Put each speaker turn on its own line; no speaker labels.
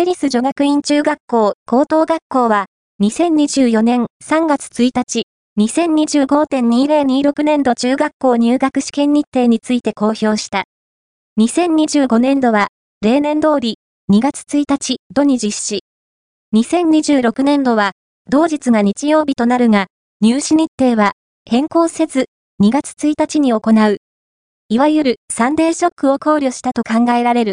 テリス女学院中学校高等学校は、2024年3月1日、2025.2026年度中学校入学試験日程について公表した。2025年度は、例年通り、2月1日、度に実施。2026年度は、同日が日曜日となるが、入試日程は、変更せず、2月1日に行う。いわゆるサンデーショックを考慮したと考えられる。